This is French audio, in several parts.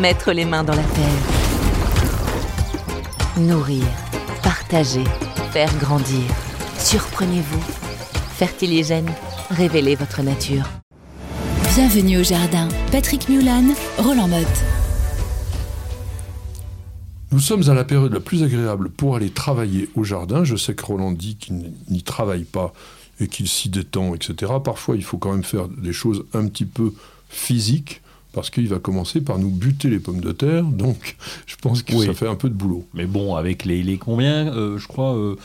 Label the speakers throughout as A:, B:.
A: Mettre les mains dans la terre. Nourrir, partager, faire grandir. Surprenez-vous. Fertiligène, révélez votre nature.
B: Bienvenue au jardin. Patrick Mulan, Roland Motte.
C: Nous sommes à la période la plus agréable pour aller travailler au jardin. Je sais que Roland dit qu'il n'y travaille pas et qu'il s'y détend, etc. Parfois, il faut quand même faire des choses un petit peu physiques parce qu'il va commencer par nous buter les pommes de terre. Donc, je pense que
D: Oui.
C: ça fait un peu de boulot.
D: Mais bon, avec les, les combien euh, Je crois euh,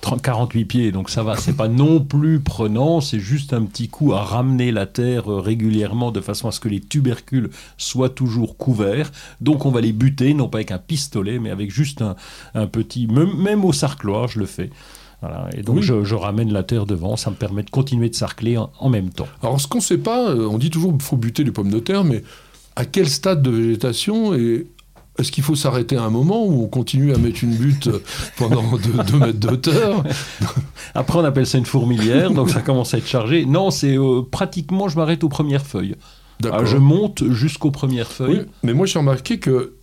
D: 30 48 pieds, donc ça va. C'est pas non plus prenant, c'est juste un petit coup à ramener la terre euh, régulièrement de façon à ce que les tubercules soient toujours couverts. Donc on va les buter, non pas avec un pistolet, mais avec juste un, un petit. Même, même au sarcloir, je le fais. Voilà. Et donc
C: Oui.
D: je, je ramène la terre devant, ça me permet de continuer de sarcler en, en même temps.
C: Alors, ce qu'on ne sait pas, euh, on dit toujours qu'il faut buter les pommes de terre, mais à quel stade de végétation et est-ce qu'il faut s'arrêter à un moment où on continue à mettre une butte euh, pendant 2 mètres de hauteur?
D: Après, on appelle ça une fourmilière, donc ça commence à être chargé. Non, c'est euh, pratiquement, je m'arrête aux premières feuilles. Ah, je monte jusqu'aux premières feuilles.
C: Oui, mais moi j'ai remarqué que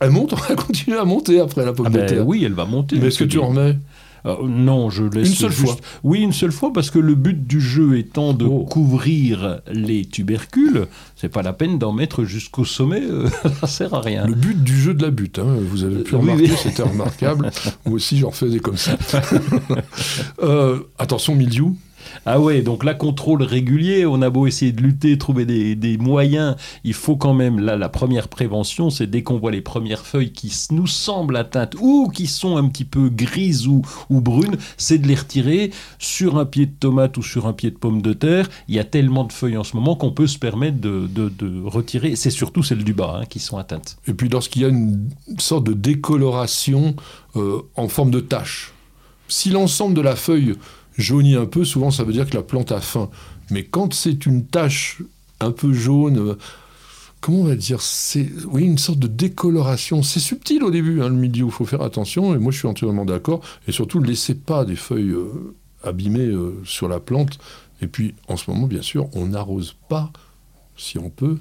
C: elle monte, elle continue à monter après la pomme
D: Ah
C: de
D: ben
C: terre.
D: oui, elle va monter.
C: Mais est-ce que tu en remets?
D: Euh, Non, je laisse
C: Une seule
D: juste-
C: fois
D: Oui, une seule fois, parce que le but du jeu étant de
C: Oh.
D: couvrir les tubercules, c'est pas la peine d'en mettre jusqu'au sommet, euh, ça sert à rien.
C: Le but du jeu de la butte, hein, vous avez pu
D: Euh, oui,
C: remarquer,
D: oui.
C: c'était remarquable. Moi aussi j'en faisais comme ça. Euh, attention, milieu.
D: Ah ouais, donc là, contrôle régulier, on a beau essayer de lutter, trouver des, des moyens, il faut quand même, là, la première prévention, c'est dès qu'on voit les premières feuilles qui nous semblent atteintes ou qui sont un petit peu grises ou, ou brunes, c'est de les retirer sur un pied de tomate ou sur un pied de pomme de terre. Il y a tellement de feuilles en ce moment qu'on peut se permettre de, de- de retirer, c'est surtout celles du bas hein, qui sont atteintes.
C: Et puis lorsqu'il y a une sorte de décoloration euh, en forme de tache. Si l'ensemble de la feuille jaunit un peu, souvent ça veut dire que la plante a faim. Mais quand c'est une tache un peu jaune, euh, comment on va dire C'est oui une sorte de décoloration. C'est subtil au début, hein, le milieu. Il faut faire attention. Et moi, je suis entièrement d'accord. Et surtout, ne laissez pas des feuilles euh, abîmées euh, sur la plante. Et puis, en ce moment, bien sûr, on n'arrose pas, si on peut,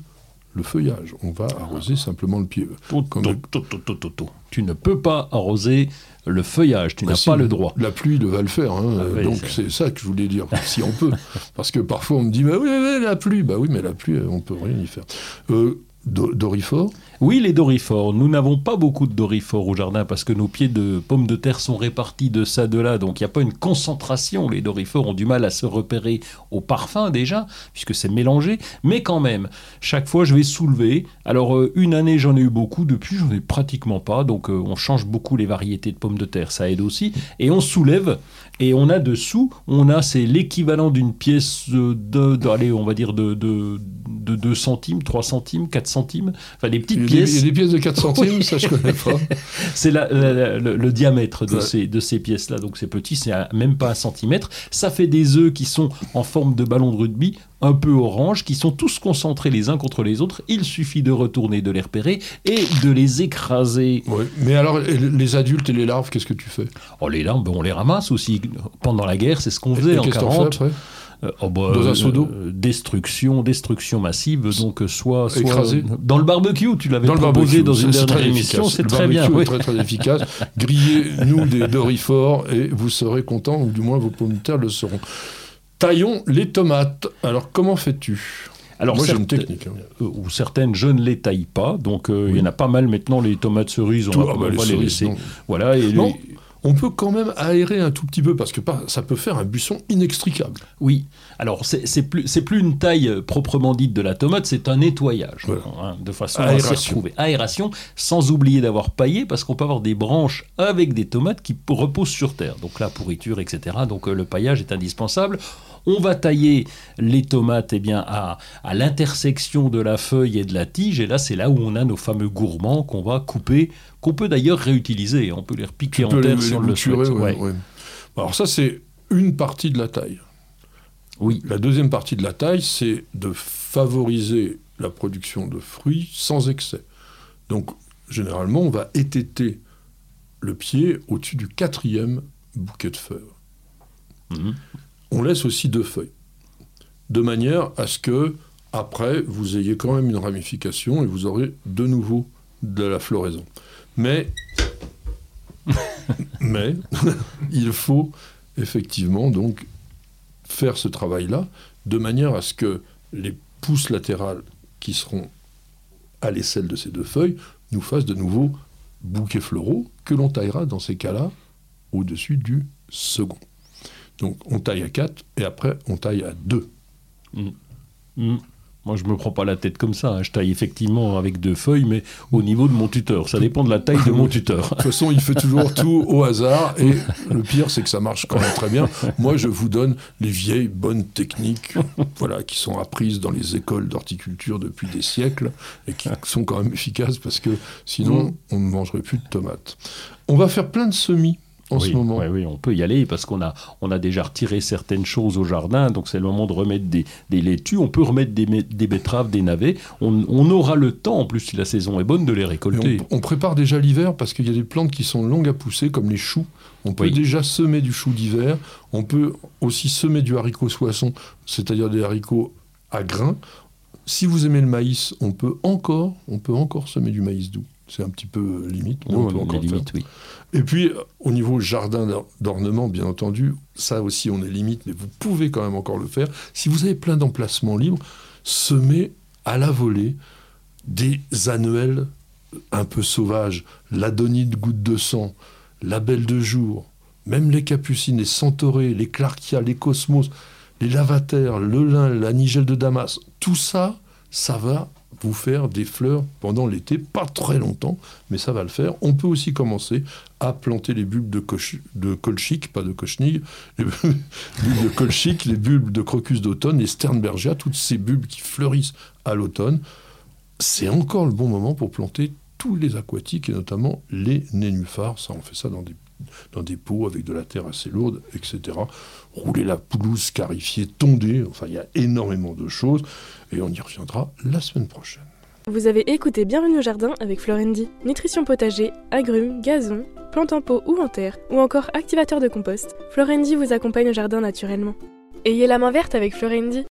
C: le feuillage. On va arroser simplement le pied.
D: Tout, tout, tout. Tu ne peux pas arroser le feuillage, tu
C: Bah
D: n'as
C: si,
D: pas le droit.
C: La pluie va le faire. hein.
D: Ah oui,
C: Donc
D: c'est-
C: ça que je voulais dire, si on peut. Parce que parfois on me dit, bah oui, oui, la pluie. Bah oui, mais la pluie, on peut rien y faire. Euh, Do- Dorifort
D: Oui, les dorifores. Nous n'avons pas beaucoup de dorifores au jardin parce que nos pieds de pommes de terre sont répartis de ça, de là. Donc il n'y a pas une concentration. Les dorifores ont du mal à se repérer au parfum déjà, puisque c'est mélangé. Mais quand même, chaque fois je vais soulever. Alors euh, une année j'en ai eu beaucoup, depuis j'en ai pratiquement pas. Donc euh, on change beaucoup les variétés de pommes de terre, ça aide aussi. Et on soulève et on a dessous, on a c'est l'équivalent d'une pièce de, de- allez, on va dire de, de, de 2 centimes, 3 centimes, 4 centimes. Enfin des petites
C: il y, a des, il y
D: pièces.
C: a des pièces de 4 centimes,
D: Oui.
C: ça je connais pas.
D: C'est la- la- la- le, le diamètre de
C: Ouais.
D: ces, de ces pièces-là. Donc c'est petit, c'est même pas un centimètre. Ça fait des œufs qui sont en forme de ballon de rugby, un peu orange, qui sont tous concentrés les uns contre les autres. Il suffit de retourner, de les repérer et de les écraser.
C: Ouais. Mais alors, les adultes et les larves, qu'est-ce que tu fais?
D: Oh, les larmes, ben, on les ramasse aussi. Pendant la guerre, c'est ce qu'on faisait
C: Et
D: en
C: qu'est-ce que t'en fais
D: 40. Euh, oh, bah,
C: Dans un
D: euh,
C: seau d'eau
D: euh, Destruction, destruction massive. Donc, soit, soit
C: Écrasé
D: dans le barbecue, tu l'avais proposé
C: barbecue,
D: dans une dernière émission, c'est très bien. oui.
C: très très efficace. Grillez-nous des Dorifort et vous serez content, ou du moins vos pommes de terre le seront. Taillons les tomates. Alors comment fais-tu?
D: Alors,
C: Moi j'ai une
D: certes-
C: technique. hein.
D: euh, ou certaines je ne les taille pas. Donc euh, il y en a pas mal maintenant les tomates cerises, on
C: Tout-
D: va,
C: ah bah,
D: on
C: les
D: va les laisser.
C: non.
D: Voilà. Et
C: Non.
D: les-
C: On peut quand même aérer un tout petit peu parce que ça peut faire un buisson inextricable.
D: Oui. Alors c'est plus plus une taille euh, proprement dite de la tomate, c'est un nettoyage
C: Voilà.
D: hein, de façon à s'y
C: Aération.
D: retrouver. Aération, sans oublier d'avoir paillé parce qu'on peut avoir des branches avec des tomates qui reposent sur terre. Donc la pourriture, etc. Donc euh, le paillage est indispensable. On va tailler les tomates eh bien, à, à l'intersection de la feuille et de la tige. Et là, c'est là où on a nos fameux gourmands qu'on va couper, qu'on peut d'ailleurs réutiliser. On peut les repiquer en terre si on le souhaite.
C: Ouais, ouais. Alors ça, c'est une partie de la taille.
D: Oui.
C: La deuxième partie de la taille, c'est de favoriser la production de fruits sans excès. Donc, généralement, on va étêter le pied au-dessus du quatrième bouquet de feuilles.
D: Mhm.
C: On laisse aussi deux feuilles, de manière à ce que, après, vous ayez quand même une ramification et vous aurez de nouveau de la floraison. Mais, il faut effectivement donc faire ce travail-là de manière à ce que les pousses latérales qui seront à l'aisselle de ces deux feuilles nous fassent de nouveaux bouquets floraux que l'on taillera dans ces cas-là au-dessus du second. Donc on taille à 4 et après on taille à 2.
D: Mm. Moi, je me prends pas la tête comme ça. hein. Je taille effectivement avec deux feuilles, mais au niveau de mon tuteur. Ça dépend de la taille de mon tuteur.
C: De toute façon, il fait toujours tout au hasard et le pire, c'est que ça marche quand même très bien. Moi, je vous donne les vieilles bonnes techniques voilà, qui sont apprises dans les écoles d'horticulture depuis des siècles et qui sont quand même efficaces parce que sinon, on ne mangerait plus de tomates. On va faire plein de semis en
D: oui,
C: ce moment.
D: oui, on peut y aller parce qu'on a, on a déjà retiré certaines choses au jardin, donc c'est le moment de remettre des, des laitues. On peut remettre des, des betteraves, des navets. On, on aura le temps, en plus, si la saison est bonne, de les récolter.
C: on, on prépare déjà l'hiver parce qu'il y a des plantes qui sont longues à pousser, comme les choux. On peut
D: Oui.
C: déjà semer du chou d'hiver. On peut aussi semer du haricot soisson, c'est-à-dire des haricots à grains. Si vous aimez le maïs, on peut encore, on peut encore semer du maïs doux. C'est un petit peu limite, mais on peut encore
D: limites, oui.
C: Et puis, euh, au niveau jardin d'or- d'ornement, bien entendu, ça aussi, on est limite, mais vous pouvez quand même encore le faire. Si vous avez plein d'emplacements libres, semez à la volée des annuelles un peu sauvages, l'adonide goutte de sang, la belle de jour, même les capucines, les centaurées, les clarkia, les cosmos, les lavataires, le lin, la nigelle de Damas, tout ça, ça va vous faire des fleurs pendant l'été, pas très longtemps, mais ça va le faire. On peut aussi commencer à planter les bulbes de, coch- de colchique, pas de cochnig, les bulbes de colchique, les bulbes de crocus d'automne, les sternbergia, toutes ces bulbes qui fleurissent à l'automne. C'est encore le bon moment pour planter tous les aquatiques et notamment les nénuphars. Ça, on fait ça dans des, dans des pots avec de la terre assez lourde, etc. Rouler la pelouse scarifiée, tonder. Enfin, il y a énormément de choses et on y reviendra la semaine prochaine.
E: Vous avez écouté Bienvenue au jardin avec Florendi. Nutrition potager, agrumes, gazon, plantes en pot ou en terre, ou encore activateur de compost, Florendi vous accompagne au jardin naturellement. Ayez la main verte avec Florendi.